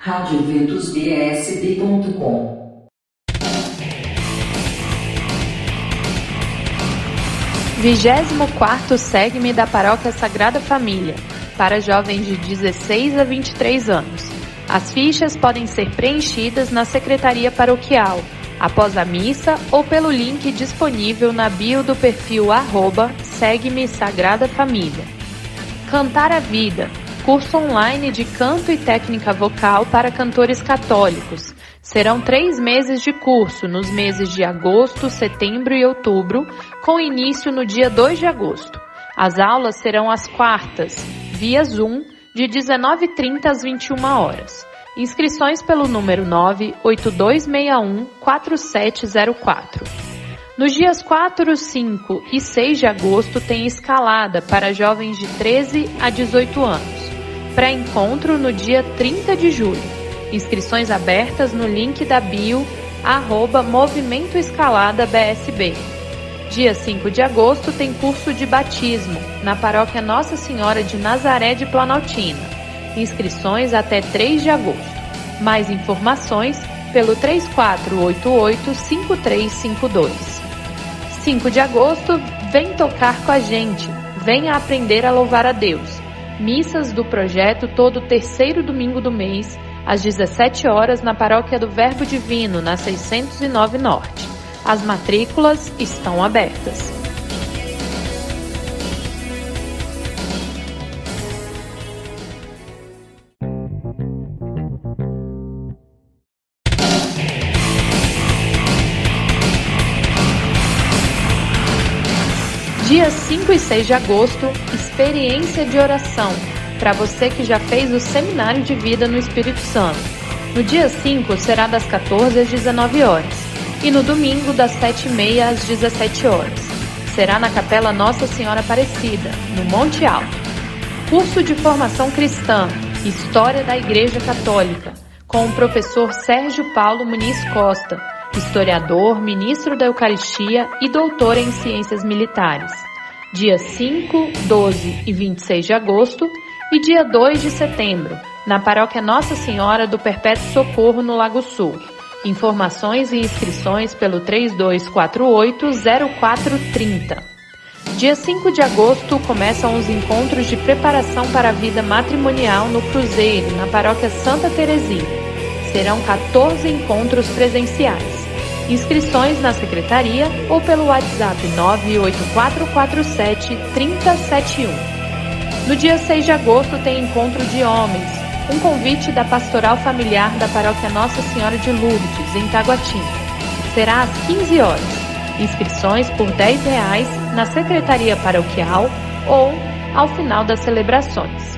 radioventusbsb.com 24º SEGME da Paróquia Sagrada Família, para jovens de 16 a 23 anos. As fichas podem ser preenchidas na Secretaria Paroquial, após a missa ou pelo link disponível na bio do perfil arroba Segue-me Sagrada Família. Cantar a Vida, curso online de canto e técnica vocal para cantores católicos. Serão três meses de curso, nos meses de agosto, setembro e outubro, com início no dia 2 de agosto. As aulas serão às quartas, via Zoom, de 19h30 às 21 horas. Inscrições pelo número 98261 4704. Nos dias 4, 5 e 6 de agosto tem escalada para jovens de 13 a 18 anos pré-encontro no dia 30 de julho. Inscrições abertas no link da bio, arroba Movimento Escalada BSB. Dia 5 de agosto tem curso de batismo na paróquia Nossa Senhora de Nazaré de Planaltina. Inscrições até 3 de agosto. Mais informações pelo 3488-5352. 5 de agosto, vem tocar com a gente. Venha aprender a louvar a Deus. Missas do projeto todo terceiro domingo do mês, às 17 horas, na Paróquia do Verbo Divino, na 609 Norte. As matrículas estão abertas. Dias 5 e 6 de agosto, experiência de oração, para você que já fez o seminário de vida no Espírito Santo. No dia 5 será das 14 às 19 horas e no domingo das 7h30 às 17 horas. Será na Capela Nossa Senhora Aparecida, no Monte Alto. Curso de Formação Cristã, História da Igreja Católica, com o professor Sérgio Paulo Muniz Costa historiador, ministro da Eucaristia e doutor em Ciências Militares. Dia 5, 12 e 26 de agosto e dia 2 de setembro, na Paróquia Nossa Senhora do Perpétuo Socorro, no Lago Sul. Informações e inscrições pelo 3248-0430. Dia 5 de agosto começam os encontros de preparação para a vida matrimonial no Cruzeiro, na Paróquia Santa Terezinha. Serão 14 encontros presenciais. Inscrições na secretaria ou pelo WhatsApp 98447 3071. No dia 6 de agosto tem encontro de homens, um convite da Pastoral Familiar da Paróquia Nossa Senhora de Lourdes, em Taguatinga. Será às 15 horas. Inscrições por 10 reais na Secretaria Paroquial ou ao final das celebrações.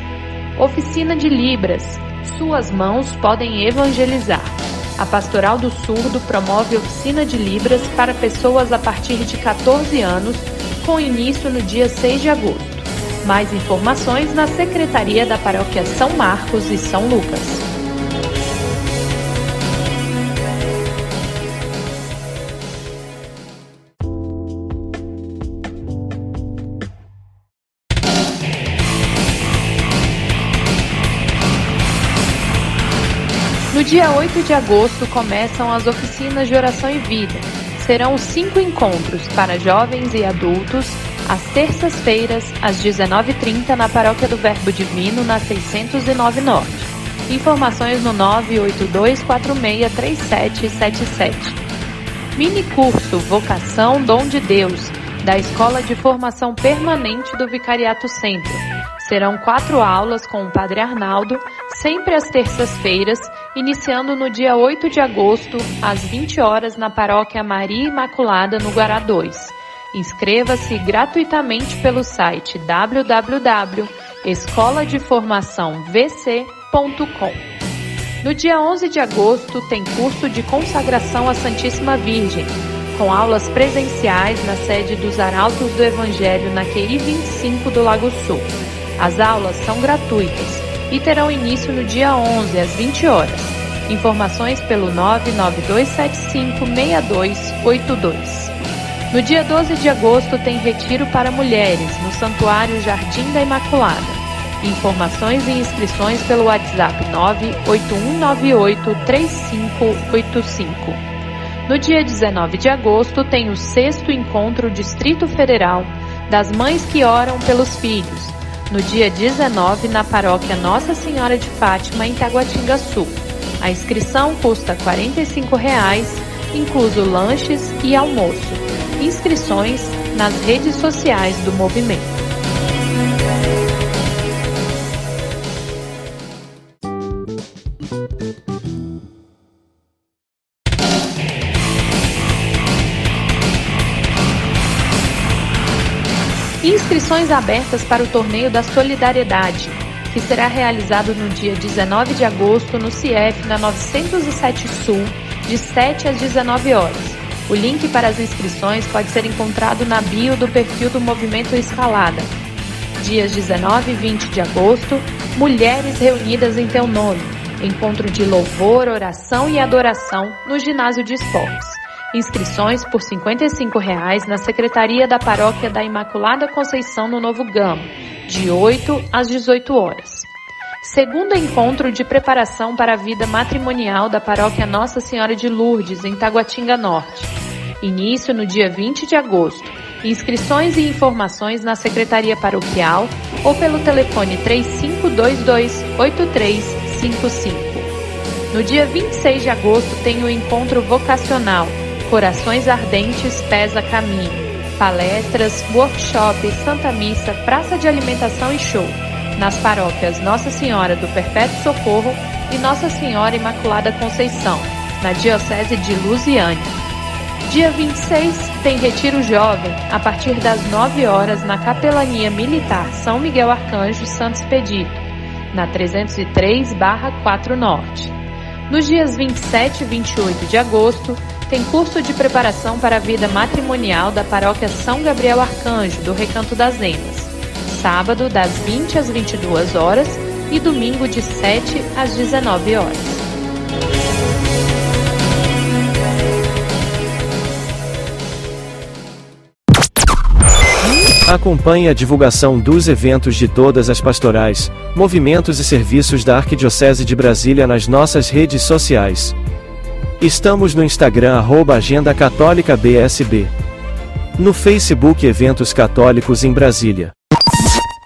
Oficina de Libras. Suas mãos podem evangelizar. A Pastoral do Surdo promove oficina de Libras para pessoas a partir de 14 anos, com início no dia 6 de agosto. Mais informações na Secretaria da Paróquia São Marcos e São Lucas. Dia 8 de agosto começam as oficinas de oração e vida. Serão cinco encontros para jovens e adultos, às terças-feiras, às 19h30, na Paróquia do Verbo Divino, na 609 Norte. Informações no 982463777. Mini curso Vocação Dom de Deus, da Escola de Formação Permanente do Vicariato Centro. Serão quatro aulas com o Padre Arnaldo, sempre às terças-feiras, iniciando no dia 8 de agosto, às 20 horas, na Paróquia Maria Imaculada, no Guará 2. Inscreva-se gratuitamente pelo site www.escoladeformaçãovc.com. No dia 11 de agosto, tem curso de consagração à Santíssima Virgem, com aulas presenciais na sede dos Arautos do Evangelho na QI 25 do Lago Sul. As aulas são gratuitas e terão início no dia 11 às 20 horas. Informações pelo 992756282. No dia 12 de agosto tem retiro para mulheres no Santuário Jardim da Imaculada. Informações e inscrições pelo WhatsApp 981983585. No dia 19 de agosto tem o sexto encontro Distrito Federal das Mães que Oram pelos Filhos, no dia 19 na paróquia Nossa Senhora de Fátima, em Taguatinga Sul. A inscrição custa 45 reais, incluso lanches e almoço. Inscrições nas redes sociais do movimento. Inscrições abertas para o Torneio da Solidariedade, que será realizado no dia 19 de agosto no CIEF na 907 Sul, de 7 às 19 horas. O link para as inscrições pode ser encontrado na bio do perfil do Movimento Escalada. Dias 19 e 20 de agosto, Mulheres Reunidas em Teu Nome. Encontro de louvor, oração e adoração no ginásio de esportes. Inscrições por 55 reais na Secretaria da Paróquia da Imaculada Conceição no Novo Gama, de 8 às 18 horas. Segundo encontro de preparação para a vida matrimonial da Paróquia Nossa Senhora de Lourdes, em Taguatinga Norte. Início no dia 20 de agosto. Inscrições e informações na Secretaria Paroquial ou pelo telefone 3522 8355. No dia 26 de agosto tem o encontro vocacional Corações Ardentes Pesa Caminho. Palestras, workshops, Santa Missa, praça de alimentação e show. Nas paróquias Nossa Senhora do Perpétuo Socorro e Nossa Senhora Imaculada Conceição, na Diocese de Lusiânia. Dia 26 tem Retiro Jovem, a partir das 9 horas na Capelania Militar São Miguel Arcanjo Santos Expedito, na 303-4 Norte. Nos dias 27 e 28 de agosto, tem curso de preparação para a vida matrimonial da paróquia São Gabriel Arcanjo, do Recanto das Emas. Sábado, das 20 às 22 horas e domingo, de 7 às 19 horas. Acompanhe a divulgação dos eventos de todas as pastorais, movimentos e serviços da Arquidiocese de Brasília nas nossas redes sociais. Estamos no Instagram arroba Agenda Católica BSB. No Facebook Eventos Católicos em Brasília.